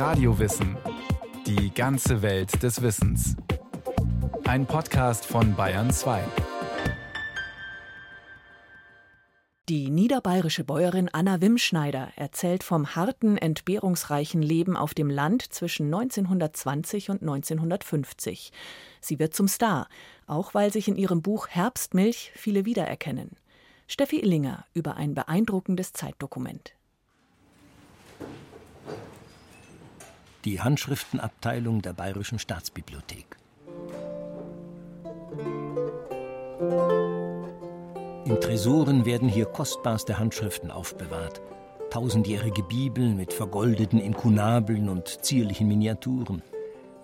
Radiowissen. Die ganze Welt des Wissens. Ein Podcast von Bayern 2. Die niederbayerische Bäuerin Anna Wimschneider erzählt vom harten, entbehrungsreichen Leben auf dem Land zwischen 1920 und 1950. Sie wird zum Star, auch weil sich in ihrem Buch Herbstmilch viele wiedererkennen. Steffi Illinger über ein beeindruckendes Zeitdokument. Die Handschriftenabteilung der Bayerischen Staatsbibliothek. In Tresoren werden hier kostbarste Handschriften aufbewahrt. Tausendjährige Bibeln mit vergoldeten Inkunabeln und zierlichen Miniaturen.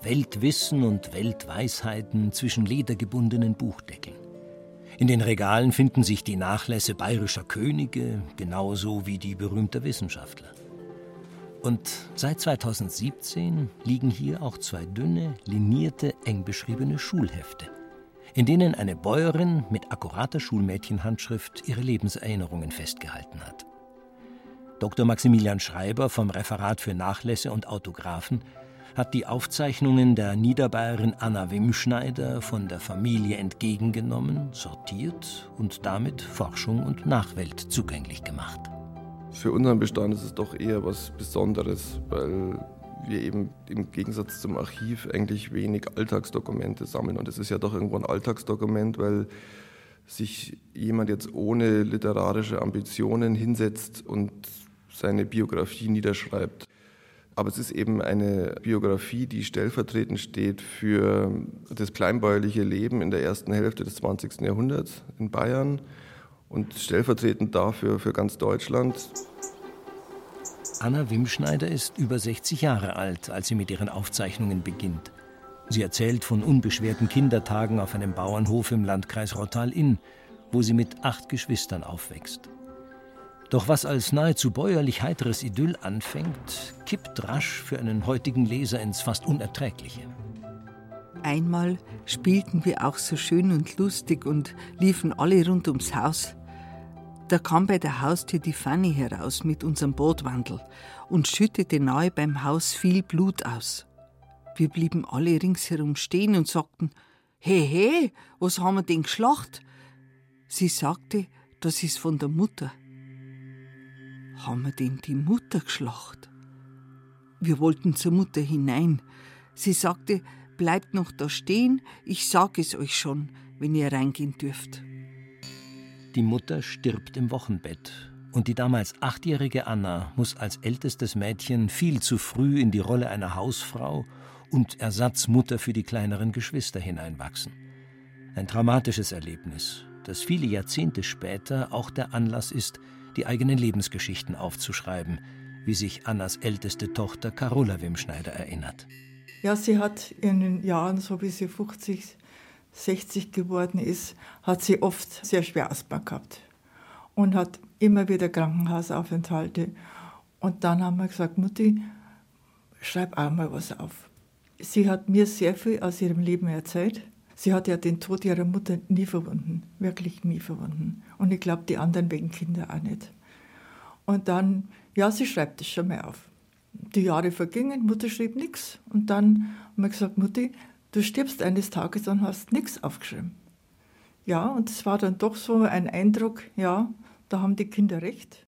Weltwissen und Weltweisheiten zwischen ledergebundenen Buchdeckeln. In den Regalen finden sich die Nachlässe bayerischer Könige, genauso wie die berühmter Wissenschaftler. Und seit 2017 liegen hier auch zwei dünne, linierte, eng beschriebene Schulhefte, in denen eine Bäuerin mit akkurater Schulmädchenhandschrift ihre Lebenserinnerungen festgehalten hat. Dr. Maximilian Schreiber vom Referat für Nachlässe und Autographen hat die Aufzeichnungen der Niederbayerin Anna Wimschneider von der Familie entgegengenommen, sortiert und damit Forschung und Nachwelt zugänglich gemacht. Für unseren Bestand ist es doch eher was Besonderes, weil wir eben im Gegensatz zum Archiv eigentlich wenig Alltagsdokumente sammeln. Und es ist ja doch irgendwo ein Alltagsdokument, weil sich jemand jetzt ohne literarische Ambitionen hinsetzt und seine Biografie niederschreibt. Aber es ist eben eine Biografie, die stellvertretend steht für das kleinbäuerliche Leben in der ersten Hälfte des 20. Jahrhunderts in Bayern und stellvertretend dafür für ganz Deutschland. Anna Wimschneider ist über 60 Jahre alt, als sie mit ihren Aufzeichnungen beginnt. Sie erzählt von unbeschwerten Kindertagen auf einem Bauernhof im Landkreis Rottal-Inn, wo sie mit acht Geschwistern aufwächst. Doch was als nahezu bäuerlich heiteres Idyll anfängt, kippt rasch für einen heutigen Leser ins fast Unerträgliche. Einmal spielten wir auch so schön und lustig und liefen alle rund ums Haus. Da kam bei der Haustür die Fanny heraus mit unserem Bootwandel und schüttete nahe beim Haus viel Blut aus. Wir blieben alle ringsherum stehen und sagten: He, he, was haben wir denn geschlacht? Sie sagte, das ist von der Mutter haben wir denn die Mutter geschlacht? Wir wollten zur Mutter hinein. Sie sagte, bleibt noch da stehen, ich sag es euch schon, wenn ihr reingehen dürft. Die Mutter stirbt im Wochenbett und die damals achtjährige Anna muss als ältestes Mädchen viel zu früh in die Rolle einer Hausfrau und Ersatzmutter für die kleineren Geschwister hineinwachsen. Ein traumatisches Erlebnis, das viele Jahrzehnte später auch der Anlass ist, die eigenen Lebensgeschichten aufzuschreiben, wie sich Annas älteste Tochter Carola Wimschneider erinnert. Ja, sie hat in den Jahren, so wie sie 50, 60 geworden ist, hat sie oft sehr schwer Asthma gehabt und hat immer wieder Krankenhausaufenthalte. Und dann haben wir gesagt, Mutti, schreib auch mal was auf. Sie hat mir sehr viel aus ihrem Leben erzählt. Sie hat ja den Tod ihrer Mutter nie verwunden, wirklich nie verwunden. Und ich glaube, die anderen wegen Kinder auch nicht. Und dann, ja, sie schreibt es schon mal auf. Die Jahre vergingen, Mutter schrieb nichts. Und dann haben wir gesagt, Mutti, du stirbst eines Tages und hast nichts aufgeschrieben. Ja, und es war dann doch so ein Eindruck, ja, da haben die Kinder recht.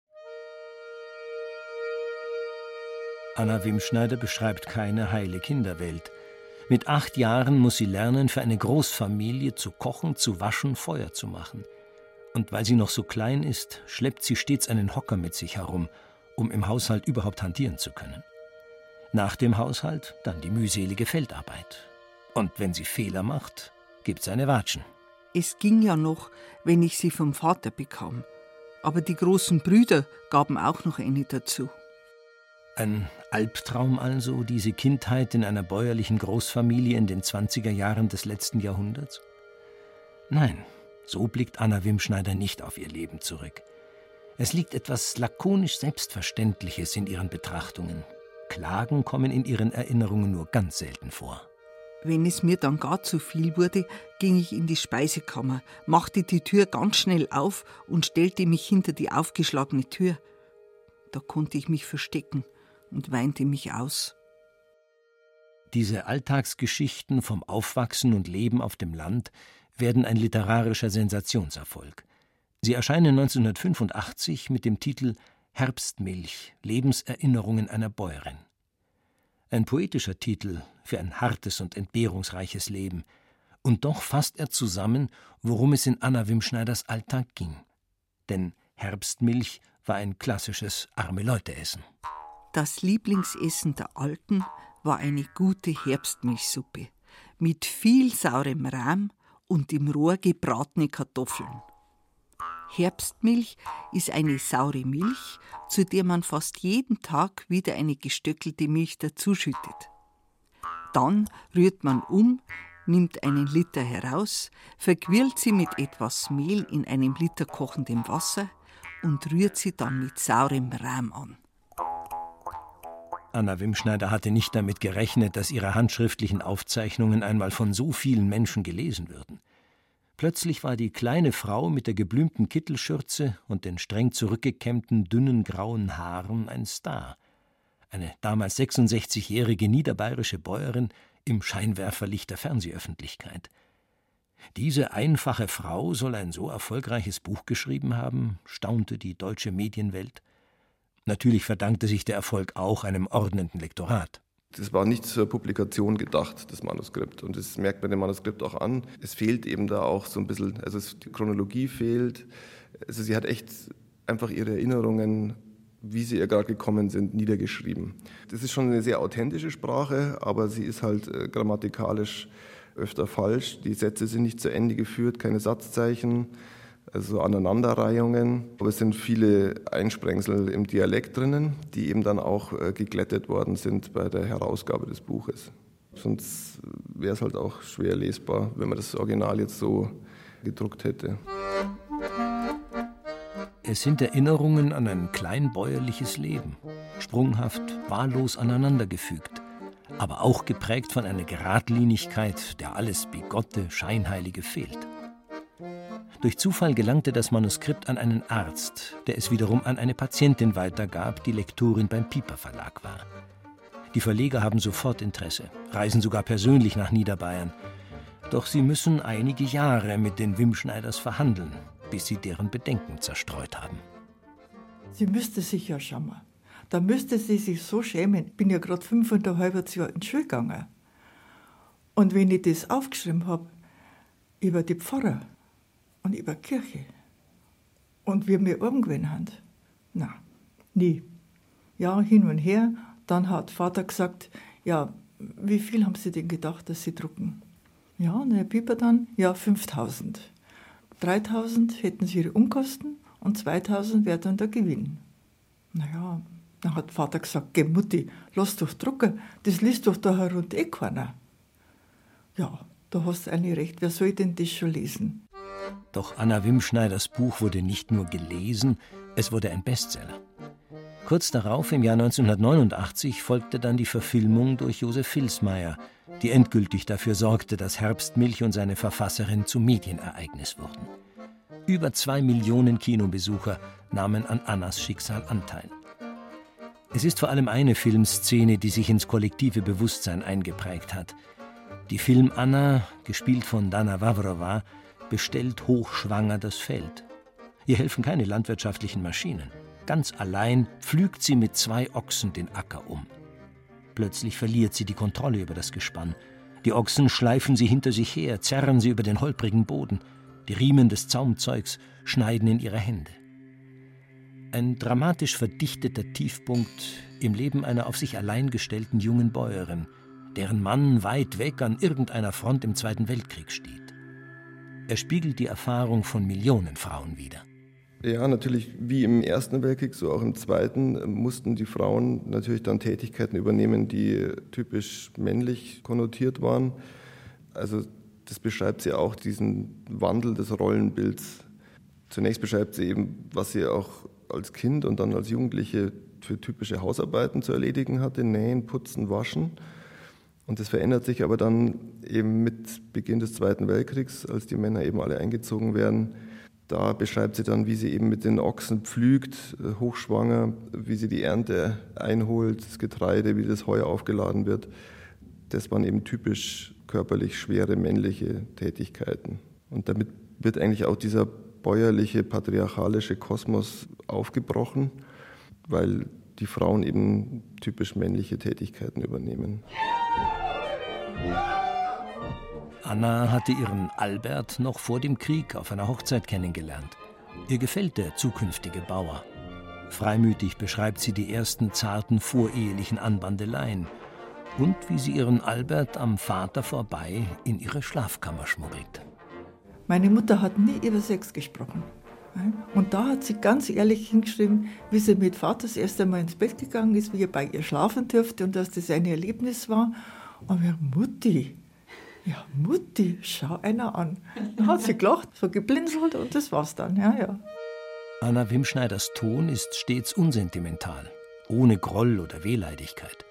Anna Wimschneider beschreibt keine heile Kinderwelt. Mit acht Jahren muss sie lernen, für eine Großfamilie zu kochen, zu waschen, Feuer zu machen. Und weil sie noch so klein ist, schleppt sie stets einen Hocker mit sich herum, um im Haushalt überhaupt hantieren zu können. Nach dem Haushalt dann die mühselige Feldarbeit. Und wenn sie Fehler macht, gibt's eine Watschen. Es ging ja noch, wenn ich sie vom Vater bekam. Aber die großen Brüder gaben auch noch eine dazu. Ein Albtraum also, diese Kindheit in einer bäuerlichen Großfamilie in den 20er Jahren des letzten Jahrhunderts? Nein, so blickt Anna Wimschneider nicht auf ihr Leben zurück. Es liegt etwas lakonisch Selbstverständliches in ihren Betrachtungen. Klagen kommen in ihren Erinnerungen nur ganz selten vor. Wenn es mir dann gar zu viel wurde, ging ich in die Speisekammer, machte die Tür ganz schnell auf und stellte mich hinter die aufgeschlagene Tür. Da konnte ich mich verstecken und weinte mich aus. Diese Alltagsgeschichten vom Aufwachsen und Leben auf dem Land werden ein literarischer Sensationserfolg. Sie erscheinen 1985 mit dem Titel Herbstmilch Lebenserinnerungen einer Bäuerin. Ein poetischer Titel für ein hartes und entbehrungsreiches Leben, und doch fasst er zusammen, worum es in Anna Wimschneiders Alltag ging. Denn Herbstmilch war ein klassisches arme Leute-Essen. Das Lieblingsessen der Alten war eine gute Herbstmilchsuppe mit viel saurem Rahm und im Rohr gebratene Kartoffeln. Herbstmilch ist eine saure Milch, zu der man fast jeden Tag wieder eine gestöckelte Milch dazuschüttet. Dann rührt man um, nimmt einen Liter heraus, verquirlt sie mit etwas Mehl in einem Liter kochendem Wasser und rührt sie dann mit saurem Rahm an. Anna Wimschneider hatte nicht damit gerechnet, dass ihre handschriftlichen Aufzeichnungen einmal von so vielen Menschen gelesen würden. Plötzlich war die kleine Frau mit der geblümten Kittelschürze und den streng zurückgekämmten, dünnen grauen Haaren ein Star. Eine damals 66-jährige niederbayerische Bäuerin im Scheinwerferlicht der Fernsehöffentlichkeit. Diese einfache Frau soll ein so erfolgreiches Buch geschrieben haben, staunte die deutsche Medienwelt. Natürlich verdankte sich der Erfolg auch einem ordnenden Lektorat. Das war nicht zur Publikation gedacht, das Manuskript. Und das merkt man dem Manuskript auch an. Es fehlt eben da auch so ein bisschen, also die Chronologie fehlt. Also sie hat echt einfach ihre Erinnerungen, wie sie ihr gerade gekommen sind, niedergeschrieben. Das ist schon eine sehr authentische Sprache, aber sie ist halt äh, grammatikalisch öfter falsch. Die Sätze sind nicht zu Ende geführt, keine Satzzeichen also Aneinanderreihungen. Aber es sind viele Einsprengsel im Dialekt drinnen, die eben dann auch äh, geglättet worden sind bei der Herausgabe des Buches. Sonst wäre es halt auch schwer lesbar, wenn man das Original jetzt so gedruckt hätte. Es sind Erinnerungen an ein kleinbäuerliches Leben, sprunghaft, wahllos aneinandergefügt, aber auch geprägt von einer Geradlinigkeit, der alles Bigotte, Scheinheilige fehlt. Durch Zufall gelangte das Manuskript an einen Arzt, der es wiederum an eine Patientin weitergab, die Lektorin beim Pieper Verlag war. Die Verleger haben sofort Interesse, reisen sogar persönlich nach Niederbayern. Doch sie müssen einige Jahre mit den Wimschneiders verhandeln, bis sie deren Bedenken zerstreut haben. Sie müsste sich ja schon mal. Da müsste sie sich so schämen. Ich bin ja gerade fünfeinhalb Jahre in die Schule gegangen. Und wenn ich das aufgeschrieben habe, über die Pfarrer, und über Kirche. Und wir umgewöhnt haben. Na, nie. Ja, hin und her. Dann hat Vater gesagt, ja, wie viel haben Sie denn gedacht, dass Sie drucken? Ja, und Herr Pieper dann, ja, 5000. 3000 hätten Sie Ihre Umkosten und 2000 wäre dann der Gewinn. Naja, dann hat Vater gesagt, geh Mutti, lass doch drucken, das liest doch da herunter eh keiner. Ja, da hast du eigentlich recht, wer soll denn das schon lesen? Doch Anna Wimschneiders Buch wurde nicht nur gelesen, es wurde ein Bestseller. Kurz darauf, im Jahr 1989, folgte dann die Verfilmung durch Josef Filsmeier, die endgültig dafür sorgte, dass Herbstmilch und seine Verfasserin zum Medienereignis wurden. Über zwei Millionen Kinobesucher nahmen an Annas Schicksal Anteil. Es ist vor allem eine Filmszene, die sich ins kollektive Bewusstsein eingeprägt hat. Die Film Anna, gespielt von Dana Wavrova, bestellt hochschwanger das Feld. Ihr helfen keine landwirtschaftlichen Maschinen. Ganz allein pflügt sie mit zwei Ochsen den Acker um. Plötzlich verliert sie die Kontrolle über das Gespann. Die Ochsen schleifen sie hinter sich her, zerren sie über den holprigen Boden. Die Riemen des Zaumzeugs schneiden in ihre Hände. Ein dramatisch verdichteter Tiefpunkt im Leben einer auf sich allein gestellten jungen Bäuerin, deren Mann weit weg an irgendeiner Front im Zweiten Weltkrieg steht. Er spiegelt die Erfahrung von Millionen Frauen wider. Ja, natürlich, wie im Ersten Weltkrieg, so auch im Zweiten, mussten die Frauen natürlich dann Tätigkeiten übernehmen, die typisch männlich konnotiert waren. Also das beschreibt sie auch, diesen Wandel des Rollenbilds. Zunächst beschreibt sie eben, was sie auch als Kind und dann als Jugendliche für typische Hausarbeiten zu erledigen hatte, nähen, putzen, waschen. Und das verändert sich aber dann eben mit Beginn des Zweiten Weltkriegs, als die Männer eben alle eingezogen werden. Da beschreibt sie dann, wie sie eben mit den Ochsen pflügt, äh, hochschwanger, wie sie die Ernte einholt, das Getreide, wie das Heu aufgeladen wird. das waren eben typisch körperlich schwere männliche Tätigkeiten. Und damit wird eigentlich auch dieser bäuerliche, patriarchalische Kosmos aufgebrochen, weil die Frauen eben typisch männliche Tätigkeiten übernehmen. Anna hatte ihren Albert noch vor dem Krieg auf einer Hochzeit kennengelernt. Ihr gefällt der zukünftige Bauer. Freimütig beschreibt sie die ersten zarten vorehelichen Anbandeleien und wie sie ihren Albert am Vater vorbei in ihre Schlafkammer schmuggelt. Meine Mutter hat nie über Sex gesprochen. Und da hat sie ganz ehrlich hingeschrieben, wie sie mit Vater das erste Mal ins Bett gegangen ist, wie er bei ihr schlafen dürfte und dass das ein Erlebnis war. Wir, Mutti, ja, Mutti, schau einer an. Dann hat sie gelacht, so geblinzelt und das war's dann, ja, ja. Anna Wimschneiders Ton ist stets unsentimental, ohne Groll oder Wehleidigkeit.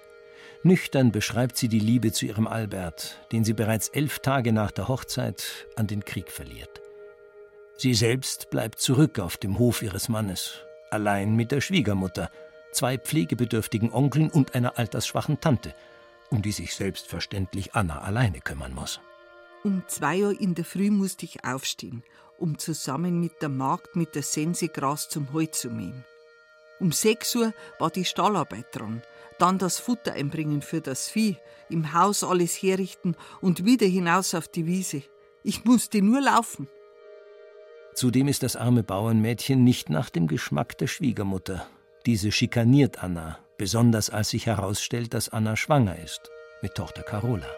Nüchtern beschreibt sie die Liebe zu ihrem Albert, den sie bereits elf Tage nach der Hochzeit an den Krieg verliert. Sie selbst bleibt zurück auf dem Hof ihres Mannes, allein mit der Schwiegermutter, zwei pflegebedürftigen Onkeln und einer altersschwachen Tante, um die sich selbstverständlich Anna alleine kümmern muss. Um zwei Uhr in der Früh musste ich aufstehen, um zusammen mit der Magd mit der Sense Gras zum Heu zu mähen. Um sechs Uhr war die Stallarbeit dran, dann das Futter einbringen für das Vieh, im Haus alles herrichten und wieder hinaus auf die Wiese. Ich musste nur laufen. Zudem ist das arme Bauernmädchen nicht nach dem Geschmack der Schwiegermutter. Diese schikaniert Anna, besonders als sich herausstellt, dass Anna schwanger ist mit Tochter Carola.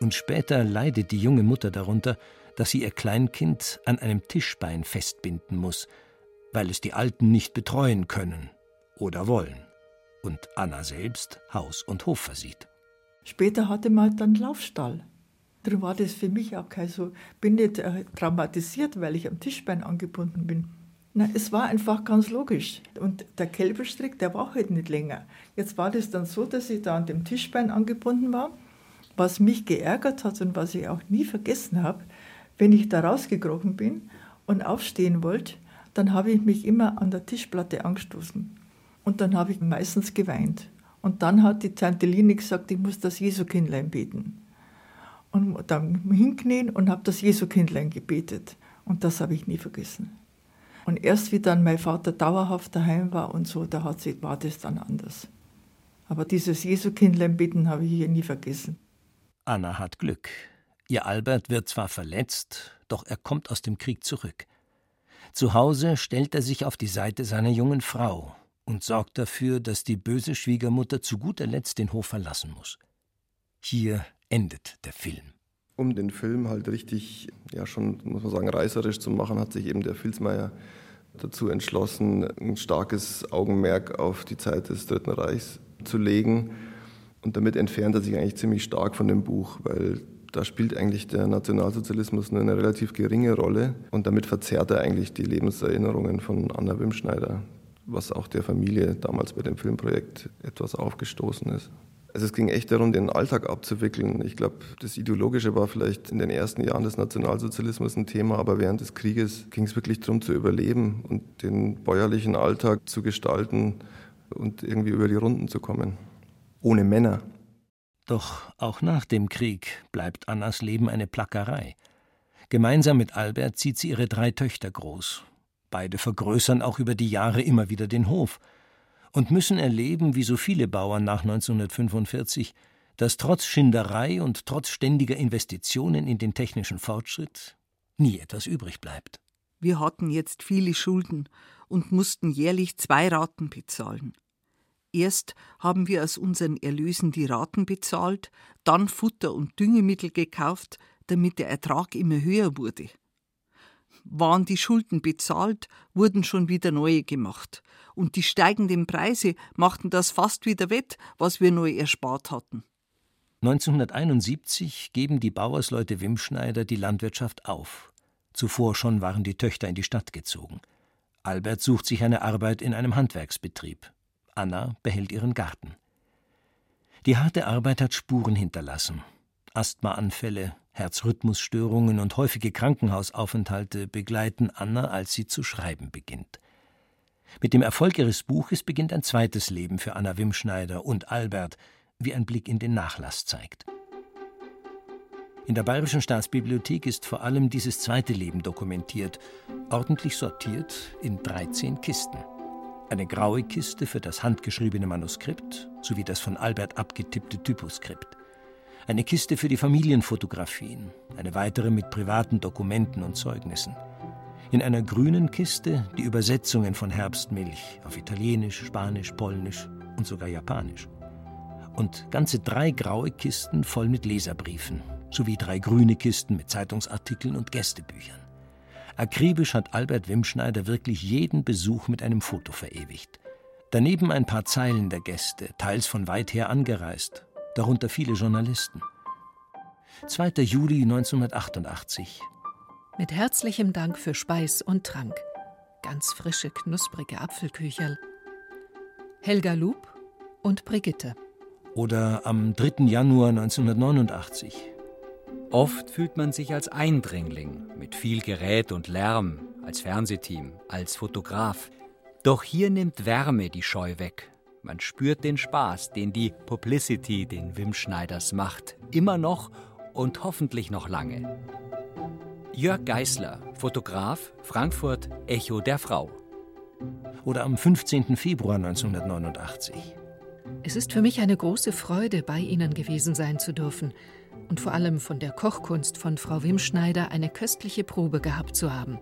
Und später leidet die junge Mutter darunter, dass sie ihr Kleinkind an einem Tischbein festbinden muss, weil es die Alten nicht betreuen können oder wollen und Anna selbst Haus und Hof versieht. Später hatte man dann Laufstall. Darum war das für mich auch kein so, bin nicht äh, traumatisiert, weil ich am Tischbein angebunden bin. Na, es war einfach ganz logisch. Und der Kälberstrick, der war halt nicht länger. Jetzt war das dann so, dass ich da an dem Tischbein angebunden war. Was mich geärgert hat und was ich auch nie vergessen habe, wenn ich da rausgekrochen bin und aufstehen wollte, dann habe ich mich immer an der Tischplatte angestoßen. Und dann habe ich meistens geweint. Und dann hat die Tante Line gesagt, ich muss das Jesukindlein beten und dann hinknien und habe das Jesu-Kindlein gebetet. Und das habe ich nie vergessen. Und erst wie dann mein Vater dauerhaft daheim war und so, da hat sie, war das dann anders. Aber dieses Jesu-Kindlein beten habe ich hier nie vergessen. Anna hat Glück. Ihr Albert wird zwar verletzt, doch er kommt aus dem Krieg zurück. Zu Hause stellt er sich auf die Seite seiner jungen Frau und sorgt dafür, dass die böse Schwiegermutter zu guter Letzt den Hof verlassen muss. Hier endet der Film. Um den Film halt richtig, ja schon, muss man sagen, reißerisch zu machen, hat sich eben der Filzmeier dazu entschlossen, ein starkes Augenmerk auf die Zeit des Dritten Reichs zu legen. Und damit entfernt er sich eigentlich ziemlich stark von dem Buch, weil da spielt eigentlich der Nationalsozialismus nur eine relativ geringe Rolle und damit verzerrt er eigentlich die Lebenserinnerungen von Anna Wimschneider, was auch der Familie damals bei dem Filmprojekt etwas aufgestoßen ist. Also es ging echt darum, den Alltag abzuwickeln. Ich glaube, das Ideologische war vielleicht in den ersten Jahren des Nationalsozialismus ein Thema, aber während des Krieges ging es wirklich darum zu überleben und den bäuerlichen Alltag zu gestalten und irgendwie über die Runden zu kommen. Ohne Männer. Doch auch nach dem Krieg bleibt Annas Leben eine Plackerei. Gemeinsam mit Albert zieht sie ihre drei Töchter groß. Beide vergrößern auch über die Jahre immer wieder den Hof – und müssen erleben, wie so viele Bauern nach 1945, dass trotz Schinderei und trotz ständiger Investitionen in den technischen Fortschritt nie etwas übrig bleibt. Wir hatten jetzt viele Schulden und mussten jährlich zwei Raten bezahlen. Erst haben wir aus unseren Erlösen die Raten bezahlt, dann Futter und Düngemittel gekauft, damit der Ertrag immer höher wurde. Waren die Schulden bezahlt, wurden schon wieder neue gemacht, und die steigenden Preise machten das fast wieder wett, was wir neu erspart hatten. 1971 geben die Bauersleute Wimschneider die Landwirtschaft auf. Zuvor schon waren die Töchter in die Stadt gezogen. Albert sucht sich eine Arbeit in einem Handwerksbetrieb. Anna behält ihren Garten. Die harte Arbeit hat Spuren hinterlassen. Asthmaanfälle, Herzrhythmusstörungen und häufige Krankenhausaufenthalte begleiten Anna, als sie zu schreiben beginnt. Mit dem Erfolg ihres Buches beginnt ein zweites Leben für Anna Wimschneider und Albert, wie ein Blick in den Nachlass zeigt. In der Bayerischen Staatsbibliothek ist vor allem dieses zweite Leben dokumentiert, ordentlich sortiert in 13 Kisten. Eine graue Kiste für das handgeschriebene Manuskript sowie das von Albert abgetippte Typoskript. Eine Kiste für die Familienfotografien, eine weitere mit privaten Dokumenten und Zeugnissen. In einer grünen Kiste die Übersetzungen von Herbstmilch auf Italienisch, Spanisch, Polnisch und sogar Japanisch. Und ganze drei graue Kisten voll mit Leserbriefen, sowie drei grüne Kisten mit Zeitungsartikeln und Gästebüchern. Akribisch hat Albert Wimschneider wirklich jeden Besuch mit einem Foto verewigt. Daneben ein paar Zeilen der Gäste, teils von weit her angereist, darunter viele Journalisten. 2. Juli 1988. Mit herzlichem Dank für Speis und Trank. Ganz frische, knusprige Apfelkücherl. Helga Lub und Brigitte. Oder am 3. Januar 1989. Oft fühlt man sich als Eindringling mit viel Gerät und Lärm, als Fernsehteam, als Fotograf. Doch hier nimmt Wärme die Scheu weg. Man spürt den Spaß, den die Publicity den Wim Schneiders macht, immer noch und hoffentlich noch lange. Jörg Geißler, Fotograf, Frankfurt, Echo der Frau. Oder am 15. Februar 1989. Es ist für mich eine große Freude, bei Ihnen gewesen sein zu dürfen und vor allem von der Kochkunst von Frau Wimschneider eine köstliche Probe gehabt zu haben.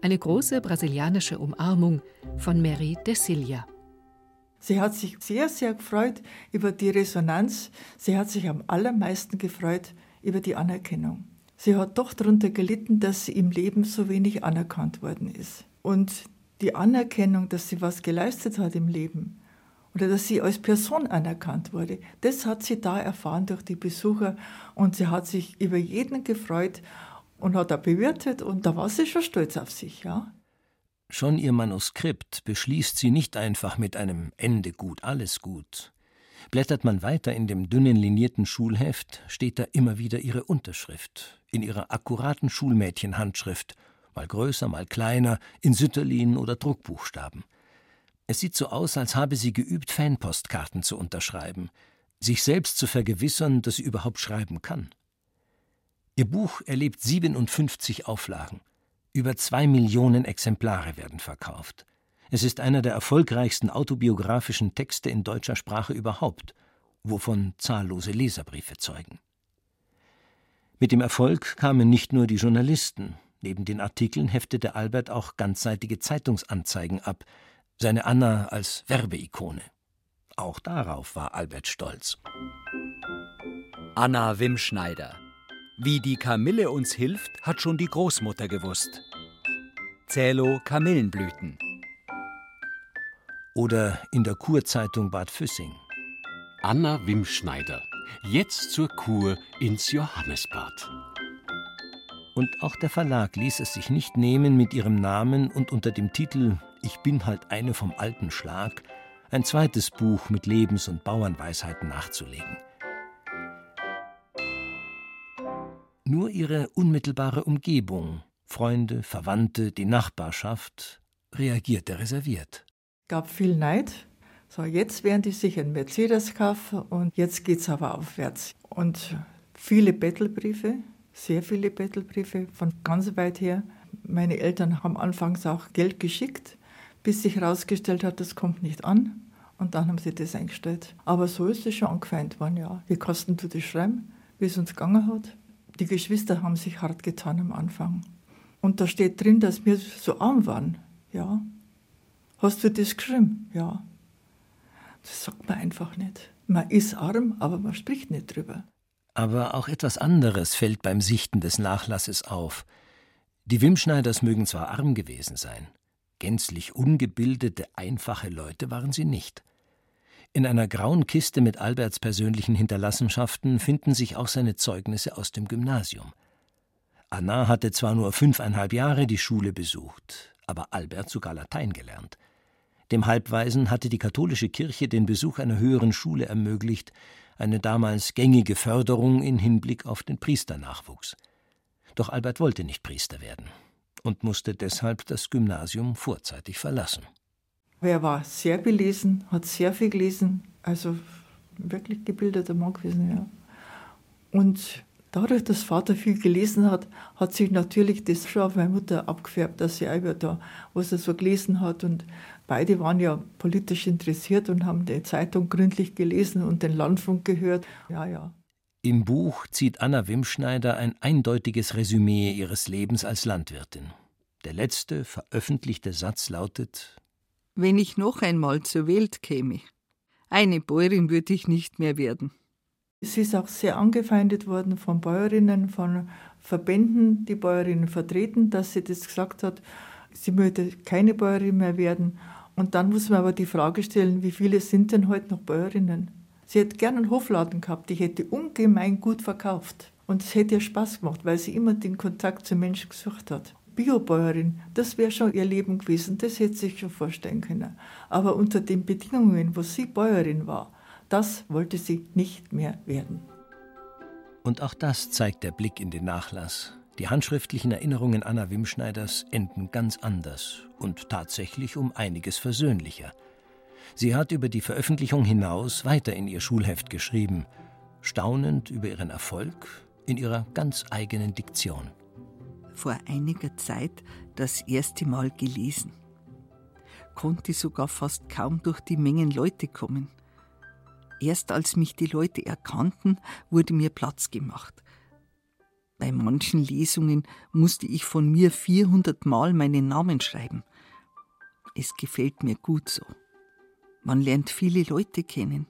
Eine große brasilianische Umarmung von Mary Desilia. Sie hat sich sehr, sehr gefreut über die Resonanz. Sie hat sich am allermeisten gefreut über die Anerkennung. Sie hat doch darunter gelitten, dass sie im Leben so wenig anerkannt worden ist. Und die Anerkennung, dass sie was geleistet hat im Leben, oder dass sie als Person anerkannt wurde. Das hat sie da erfahren durch die Besucher und sie hat sich über jeden gefreut und hat da bewirtet und da war sie schon stolz auf sich, ja. Schon ihr Manuskript beschließt sie nicht einfach mit einem Ende gut, alles gut. Blättert man weiter in dem dünnen linierten Schulheft, steht da immer wieder ihre Unterschrift, in ihrer akkuraten Schulmädchenhandschrift, mal größer, mal kleiner, in Sütterlin oder Druckbuchstaben. Es sieht so aus, als habe sie geübt, Fanpostkarten zu unterschreiben, sich selbst zu vergewissern, dass sie überhaupt schreiben kann. Ihr Buch erlebt 57 Auflagen. Über zwei Millionen Exemplare werden verkauft. Es ist einer der erfolgreichsten autobiografischen Texte in deutscher Sprache überhaupt, wovon zahllose Leserbriefe zeugen. Mit dem Erfolg kamen nicht nur die Journalisten. Neben den Artikeln heftete Albert auch ganzseitige Zeitungsanzeigen ab, seine Anna als Werbeikone. Auch darauf war Albert stolz. Anna Wimschneider. Wie die Kamille uns hilft, hat schon die Großmutter gewusst. Zählo Kamillenblüten. Oder in der Kurzeitung Bad Füssing. Anna Wimschneider. Jetzt zur Kur ins Johannesbad. Und auch der Verlag ließ es sich nicht nehmen, mit ihrem Namen und unter dem Titel ich bin halt eine vom alten Schlag, ein zweites Buch mit Lebens- und Bauernweisheiten nachzulegen. Nur ihre unmittelbare Umgebung, Freunde, Verwandte, die Nachbarschaft, reagierte reserviert. Gab viel Neid. So, jetzt werden die sich einen Mercedes kaufen und jetzt geht es aber aufwärts. Und viele Bettelbriefe, sehr viele Bettelbriefe von ganz weit her. Meine Eltern haben anfangs auch Geld geschickt bis sich herausgestellt hat, das kommt nicht an. Und dann haben sie das eingestellt. Aber so ist es schon angefeindet worden, ja. Wie kosten du das schreiben, wie es uns gegangen hat? Die Geschwister haben sich hart getan am Anfang. Und da steht drin, dass wir so arm waren, ja. Hast du das geschrieben? Ja. Das sagt man einfach nicht. Man ist arm, aber man spricht nicht drüber. Aber auch etwas anderes fällt beim Sichten des Nachlasses auf. Die Wimschneiders mögen zwar arm gewesen sein, Gänzlich ungebildete, einfache Leute waren sie nicht. In einer grauen Kiste mit Alberts persönlichen Hinterlassenschaften finden sich auch seine Zeugnisse aus dem Gymnasium. Anna hatte zwar nur fünfeinhalb Jahre die Schule besucht, aber Albert sogar Latein gelernt. Dem Halbweisen hatte die katholische Kirche den Besuch einer höheren Schule ermöglicht, eine damals gängige Förderung in Hinblick auf den Priesternachwuchs. Doch Albert wollte nicht Priester werden und musste deshalb das Gymnasium vorzeitig verlassen. Er war sehr belesen, hat sehr viel gelesen, also wirklich gebildeter Mann gewesen, ja. Und dadurch, dass Vater viel gelesen hat, hat sich natürlich das schon auf meine Mutter abgefärbt, dass sie auch da, was er so gelesen hat. Und beide waren ja politisch interessiert und haben die Zeitung gründlich gelesen und den Landfunk gehört. Ja, ja. Im Buch zieht Anna Wimschneider ein eindeutiges Resümee ihres Lebens als Landwirtin. Der letzte veröffentlichte Satz lautet: Wenn ich noch einmal zur Welt käme, eine Bäuerin würde ich nicht mehr werden. Sie ist auch sehr angefeindet worden von Bäuerinnen, von Verbänden, die Bäuerinnen vertreten, dass sie das gesagt hat, sie möchte keine Bäuerin mehr werden. Und dann muss man aber die Frage stellen, wie viele sind denn heute noch Bäuerinnen? Sie hätte gerne einen Hofladen gehabt, die hätte ungemein gut verkauft. Und es hätte ihr Spaß gemacht, weil sie immer den Kontakt zum Menschen gesucht hat. Biobäuerin, das wäre schon ihr Leben gewesen, das hätte sie sich schon vorstellen können. Aber unter den Bedingungen, wo sie Bäuerin war, das wollte sie nicht mehr werden. Und auch das zeigt der Blick in den Nachlass. Die handschriftlichen Erinnerungen Anna Wimschneiders enden ganz anders und tatsächlich um einiges versöhnlicher. Sie hat über die Veröffentlichung hinaus weiter in ihr Schulheft geschrieben, staunend über ihren Erfolg in ihrer ganz eigenen Diktion. Vor einiger Zeit das erste Mal gelesen. Konnte sogar fast kaum durch die Mengen Leute kommen. Erst als mich die Leute erkannten, wurde mir Platz gemacht. Bei manchen Lesungen musste ich von mir 400 Mal meinen Namen schreiben. Es gefällt mir gut so. Man lernt viele Leute kennen.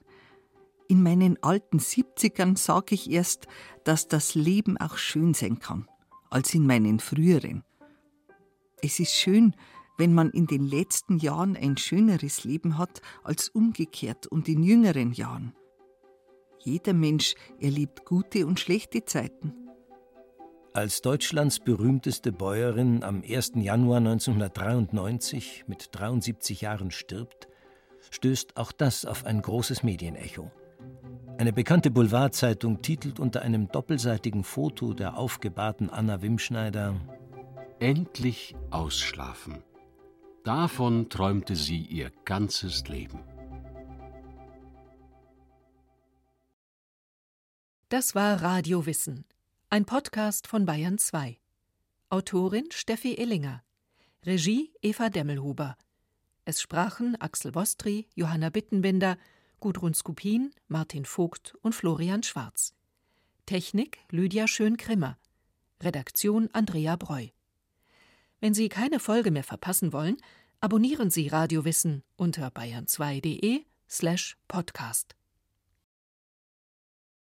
In meinen alten 70ern sage ich erst, dass das Leben auch schön sein kann, als in meinen früheren. Es ist schön, wenn man in den letzten Jahren ein schöneres Leben hat als umgekehrt und in jüngeren Jahren. Jeder Mensch erlebt gute und schlechte Zeiten. Als Deutschlands berühmteste Bäuerin am 1. Januar 1993 mit 73 Jahren stirbt, stößt auch das auf ein großes Medienecho. Eine bekannte Boulevardzeitung titelt unter einem doppelseitigen Foto der aufgebahrten Anna Wimschneider Endlich ausschlafen. Davon träumte sie ihr ganzes Leben. Das war Radio Wissen, ein Podcast von Bayern 2. Autorin Steffi Illinger. Regie Eva Demmelhuber. Es sprachen Axel Wostri, Johanna Bittenbinder, Gudrun Skupin, Martin Vogt und Florian Schwarz. Technik Lydia Schön-Grimmer. Redaktion Andrea Breu. Wenn Sie keine Folge mehr verpassen wollen, abonnieren Sie Radio Wissen unter bayern2.de slash podcast.